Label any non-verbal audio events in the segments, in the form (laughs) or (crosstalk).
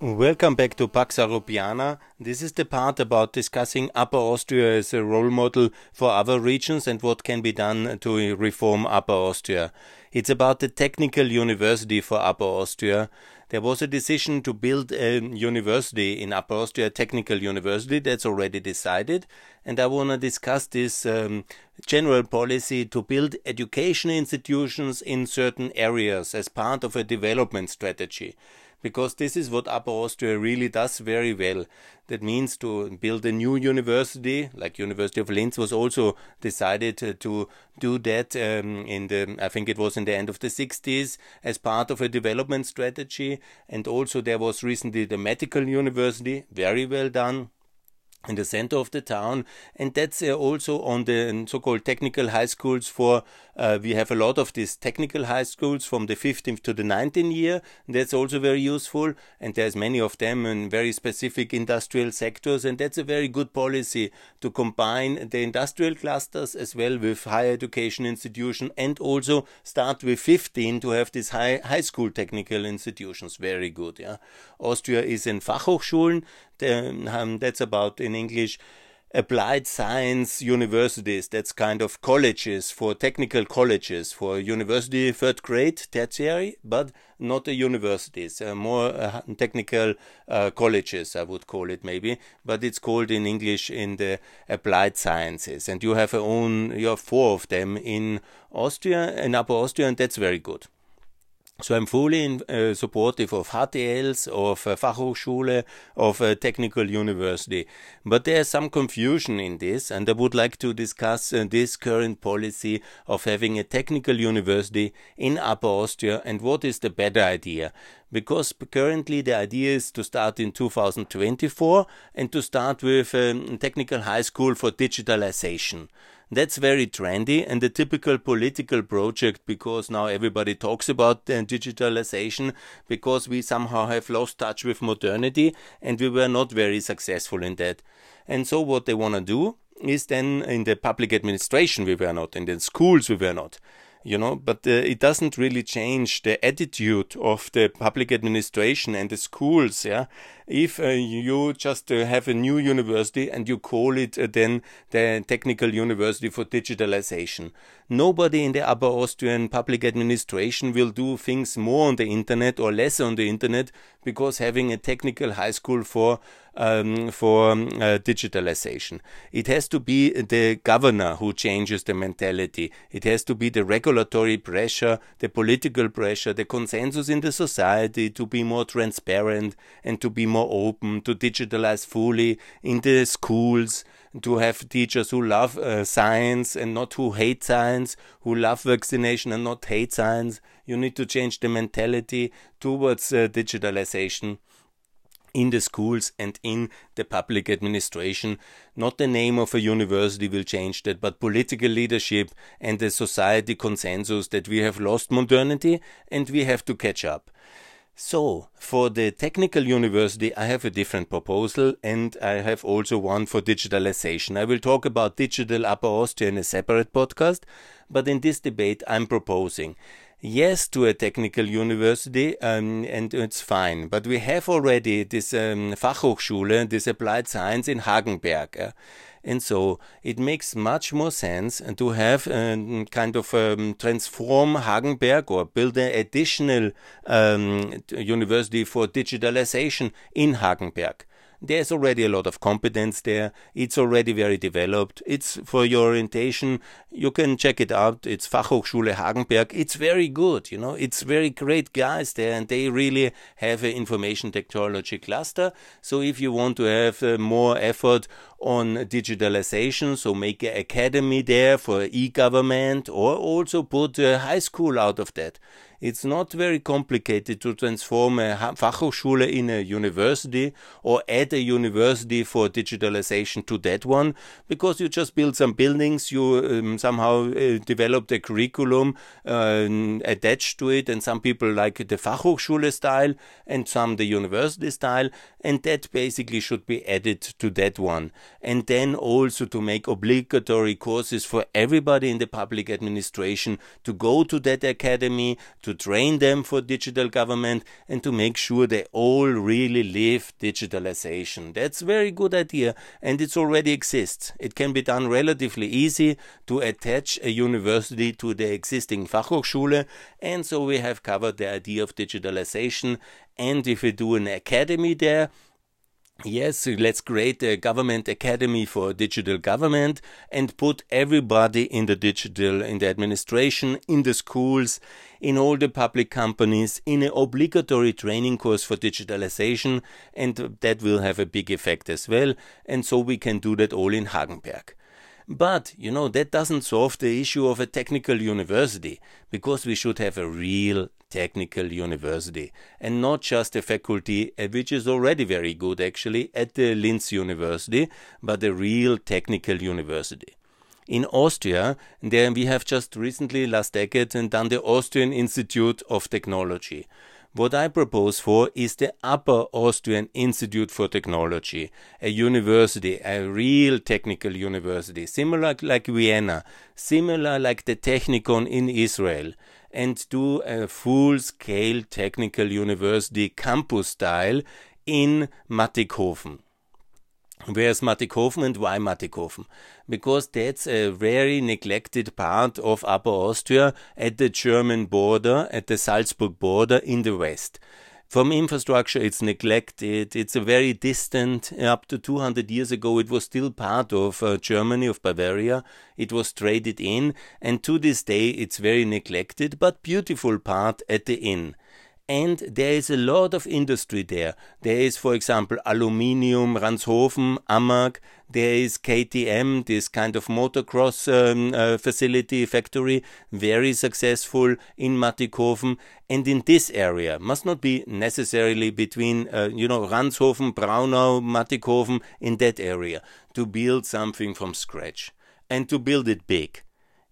Welcome back to Pax Europiana. This is the part about discussing Upper Austria as a role model for other regions and what can be done to reform Upper Austria. It's about the technical university for Upper Austria. There was a decision to build a university in Upper Austria, technical university. That's already decided. And I want to discuss this um, general policy to build education institutions in certain areas as part of a development strategy because this is what Upper Austria really does very well. That means to build a new university, like University of Linz was also decided to do that um, in the, I think it was in the end of the 60s as part of a development strategy. And also there was recently the medical university, very well done in the center of the town. And that's uh, also on the so-called technical high schools for uh, we have a lot of these technical high schools from the 15th to the 19th year. That's also very useful. And there's many of them in very specific industrial sectors. And that's a very good policy to combine the industrial clusters as well with higher education institution and also start with 15 to have these high high school technical institutions. Very good yeah. Austria is in fachhochschulen um, that's about in English applied science universities. That's kind of colleges for technical colleges for university third grade tertiary but not universities. Uh, more uh, technical uh, colleges i would call it maybe. But it's called in english in the applied sciences. And you have a own you have four of them in austria in upper austria and that's very good so I'm fully uh, supportive of HTLs, of uh, Fachhochschule, of a technical university. But there's some confusion in this, and I would like to discuss uh, this current policy of having a technical university in Upper Austria and what is the better idea. Because currently the idea is to start in 2024 and to start with a um, technical high school for digitalization. That's very trendy and a typical political project because now everybody talks about digitalization because we somehow have lost touch with modernity and we were not very successful in that. And so what they want to do is then in the public administration we were not, in the schools we were not you know but uh, it doesn't really change the attitude of the public administration and the schools yeah if uh, you just uh, have a new university and you call it uh, then the technical university for digitalization nobody in the upper austrian public administration will do things more on the internet or less on the internet because having a technical high school for um, for um, uh, digitalization. It has to be the governor who changes the mentality. It has to be the regulatory pressure, the political pressure, the consensus in the society to be more transparent and to be more open, to digitalize fully in the schools to have teachers who love uh, science and not who hate science, who love vaccination and not hate science. You need to change the mentality towards uh, digitalization in the schools and in the public administration. Not the name of a university will change that, but political leadership and the society consensus that we have lost modernity and we have to catch up. So, for the technical university, I have a different proposal and I have also one for digitalization. I will talk about digital Upper Austria in a separate podcast, but in this debate, I'm proposing yes to a technical university um, and it's fine. But we have already this um, Fachhochschule, this applied science in Hagenberg. Uh, and so it makes much more sense to have a kind of um, transform Hagenberg or build an additional um, university for digitalization in Hagenberg. There's already a lot of competence there. It's already very developed. It's for your orientation. You can check it out. It's Fachhochschule Hagenberg. It's very good. You know, it's very great guys there, and they really have an information technology cluster. So if you want to have uh, more effort on digitalization, so make an academy there for e-government, or also put a high school out of that. It's not very complicated to transform a Fachhochschule in a university or add a university for digitalization to that one because you just build some buildings, you um, somehow uh, develop the curriculum uh, attached to it, and some people like the Fachhochschule style and some the university style, and that basically should be added to that one. And then also to make obligatory courses for everybody in the public administration to go to that academy, to train them for digital government, and to make sure they all really live digitalization. That's a very good idea, and it already exists. It can be done relatively easy to attach a university to the existing Fachhochschule, and so we have covered the idea of digitalization. And if we do an academy there, Yes, let's create a government academy for digital government and put everybody in the digital, in the administration, in the schools, in all the public companies, in an obligatory training course for digitalization, and that will have a big effect as well. And so we can do that all in Hagenberg. But, you know, that doesn't solve the issue of a technical university, because we should have a real Technical University, and not just a faculty, uh, which is already very good actually, at the Linz University, but a real technical university. In Austria, there we have just recently, last decade, done the Austrian Institute of Technology. What I propose for is the Upper Austrian Institute for Technology, a university, a real technical university, similar like Vienna, similar like the Technikon in Israel and do a full scale technical university campus style in Mattighofen. Where's Mattighofen and why Mattighofen? Because that's a very neglected part of Upper Austria at the German border, at the Salzburg border in the west. From infrastructure, it's neglected. It's a very distant. Up to 200 years ago, it was still part of uh, Germany, of Bavaria. It was traded in, and to this day, it's very neglected, but beautiful part at the Inn and there is a lot of industry there. There is, for example, aluminium, Ranshofen, AMAG, there is KTM, this kind of motocross um, uh, facility, factory, very successful in Mattighofen. And in this area, must not be necessarily between, uh, you know, Ranshofen, Braunau, Mattighofen, in that area, to build something from scratch and to build it big.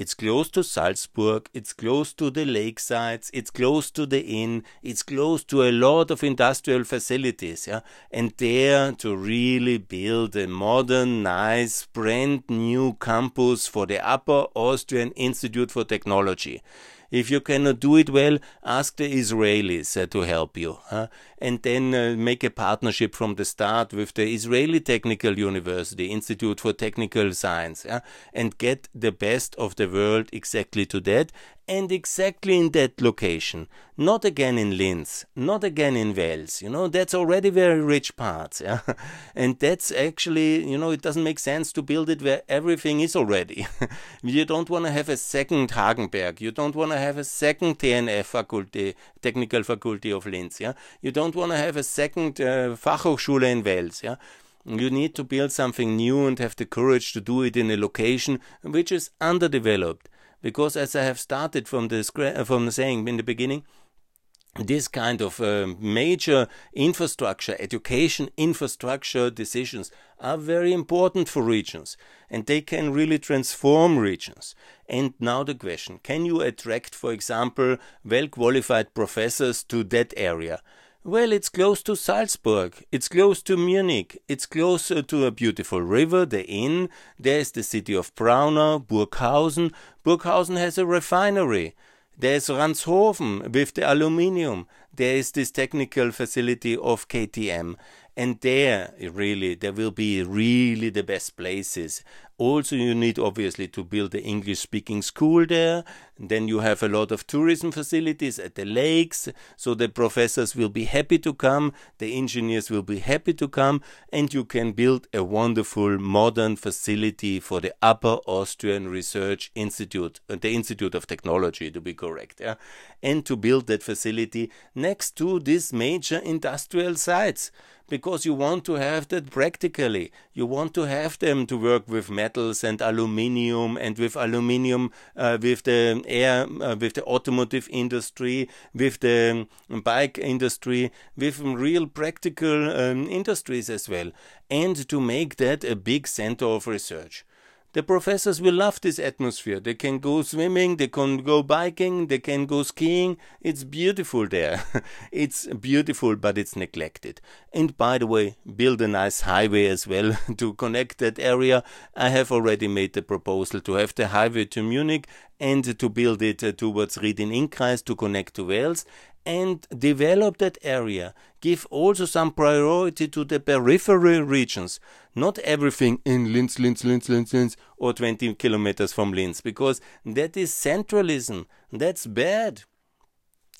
It's close to Salzburg, it's close to the lakesides, it's close to the Inn, it's close to a lot of industrial facilities, yeah, and there to really build a modern, nice, brand new campus for the Upper Austrian Institute for Technology. If you cannot do it well, ask the Israelis uh, to help you. Huh? And then uh, make a partnership from the start with the Israeli Technical University, Institute for Technical Science, yeah? and get the best of the world exactly to that and exactly in that location. Not again in Linz, not again in Wels. You know, that's already very rich parts. (laughs) Yeah? And that's actually, you know, it doesn't make sense to build it where everything is already. (laughs) you don't want to have a second Hagenberg. You don't want to have a second TNF faculty, technical faculty of Linz. Yeah? You don't want to have a second uh, Fachhochschule in Wels. Yeah? You need to build something new and have the courage to do it in a location which is underdeveloped because as I have started from the from saying in the beginning, this kind of uh, major infrastructure, education infrastructure decisions are very important for regions and they can really transform regions. And now the question can you attract, for example, well qualified professors to that area? Well, it's close to Salzburg, it's close to Munich, it's close uh, to a beautiful river, the Inn, there's the city of Braunau, Burghausen. Burghausen has a refinery. There's Ranshofen with the aluminium. There is this technical facility of KTM and there really there will be really the best places. Also you need obviously to build the english speaking school there. Then you have a lot of tourism facilities at the lakes. So the professors will be happy to come. The engineers will be happy to come. And you can build a wonderful modern facility for the upper austrian research institute uh, the institute of technology to be correct yeah? and to build that facility next to these major industrial sites because you want to have that practically. You want to have them to work with metals and aluminium and with aluminium uh, with the air, uh, with the automotive industry, with the um, bike industry, with real practical um, industries as well, and to make that a big center of research. The professors will love this atmosphere. They can go swimming, they can go biking, they can go skiing. It's beautiful there. (laughs) it's beautiful, but it's neglected. And by the way, build a nice highway as well (laughs) to connect that area. I have already made the proposal to have the highway to Munich and to build it uh, towards Ried-im-Innkreis to connect to Wels and develop that area. Give also some priority to the peripheral regions, not everything in Linz, Linz, Linz, Linz, Linz, or 20 kilometers from Linz, because that is centralism. That's bad.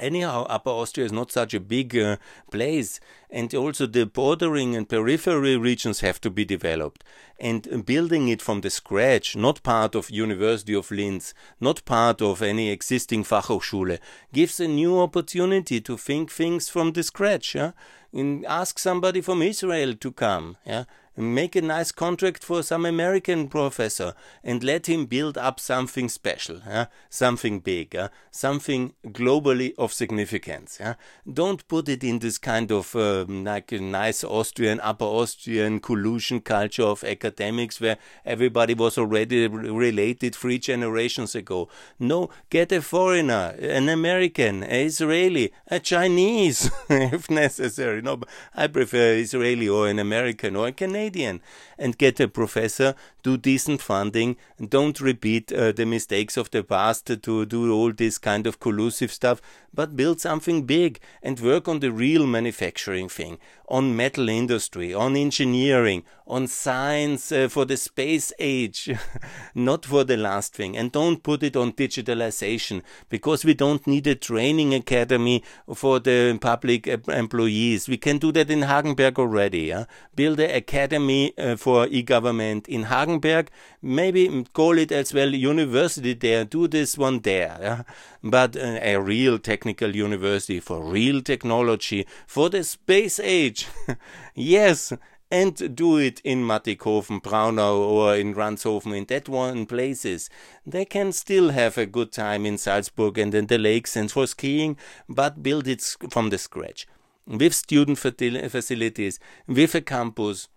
Anyhow, Upper Austria is not such a big uh, place, and also the bordering and periphery regions have to be developed. And building it from the scratch, not part of University of Linz, not part of any existing Fachhochschule, gives a new opportunity to think things from the scratch. Yeah? And ask somebody from Israel to come. Yeah? Make a nice contract for some American professor and let him build up something special, yeah? something big, yeah? something globally of significance. Yeah? Don't put it in this kind of um, like a nice Austrian, upper Austrian collusion culture of academics where everybody was already related three generations ago. No, get a foreigner, an American, an Israeli, a Chinese, (laughs) if necessary. No, I prefer Israeli or an American or a Canadian Canadian. And get a professor, do decent funding, and don't repeat uh, the mistakes of the past to do all this kind of collusive stuff, but build something big and work on the real manufacturing thing, on metal industry, on engineering, on science uh, for the space age, (laughs) not for the last thing. And don't put it on digitalization because we don't need a training academy for the public employees. We can do that in Hagenberg already. Yeah? Build an academy uh, for e-government in Hagenberg. Maybe call it as well university there. Do this one there. Yeah? But uh, a real technical university for real technology for the space age. (laughs) yes, and do it in Mattighofen, Braunau, or in Ranshofen, in that one places. They can still have a good time in Salzburg and in the lakes and for skiing, but build it from the scratch. With student facilities, with a campus,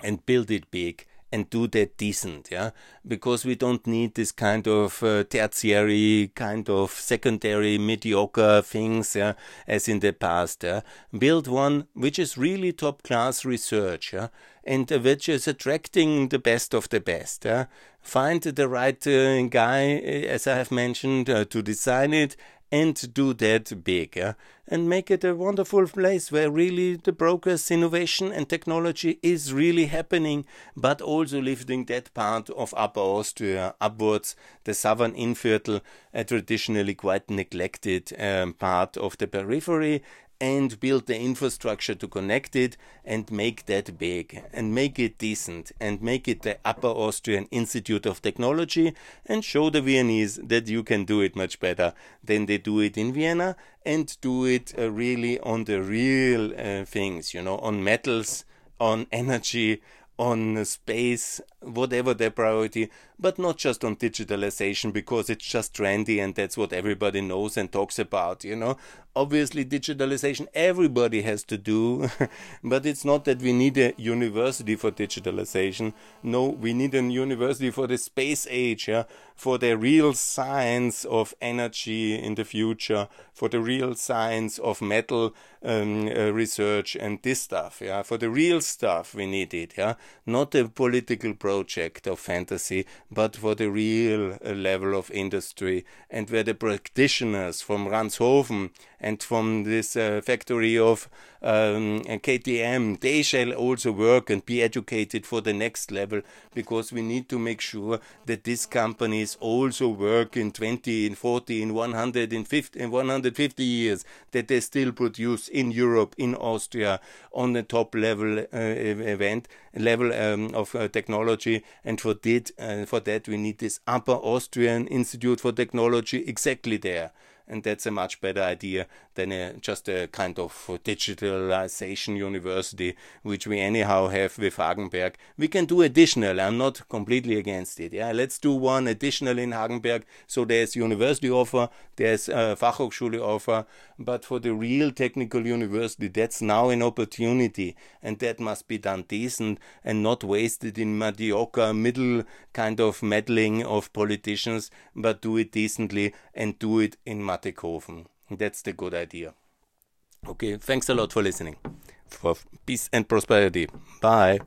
and build it big and do that decent, yeah, because we don't need this kind of uh, tertiary, kind of secondary, mediocre things, yeah, as in the past. Yeah. Build one which is really top class research, yeah, and uh, which is attracting the best of the best. Yeah. Find the right uh, guy, uh, as I have mentioned, uh, to design it and do that big and make it a wonderful place where really the progress, innovation, and technology is really happening, but also lifting that part of Upper Austria upwards, the southern Innviertel, a traditionally quite neglected um, part of the periphery, and build the infrastructure to connect it and make that big and make it decent and make it the Upper Austrian Institute of Technology and show the Viennese that you can do it much better than they do it in Vienna and do it uh, really on the real uh, things, you know, on metals, on energy, on space, whatever their priority, but not just on digitalization because it's just trendy and that's what everybody knows and talks about, you know. Obviously, digitalization everybody has to do, (laughs) but it's not that we need a university for digitalization. No, we need a university for the space age, yeah, for the real science of energy in the future, for the real science of metal um, uh, research and this stuff, yeah, for the real stuff we need it, yeah, not a political project of fantasy, but for the real uh, level of industry and where the practitioners from Ranshofen and from this uh, factory of um, KTM, they shall also work and be educated for the next level because we need to make sure that these companies also work in 20, in 40, in 100, in 50, in 150 years, that they still produce in Europe, in Austria, on the top level uh, event level um, of uh, technology. And for that, uh, for that, we need this Upper Austrian Institute for Technology exactly there and that's a much better idea than a, just a kind of digitalization university, which we anyhow have with Hagenberg. We can do additional. I'm not completely against it. Yeah, let's do one additional in Hagenberg. So there's university offer, there's Fachhochschule offer, but for the real technical university, that's now an opportunity, and that must be done decent and not wasted in mediocre middle kind of meddling of politicians, but do it decently and do it in That's the good idea. Okay, thanks a lot for listening. For peace and prosperity. Bye.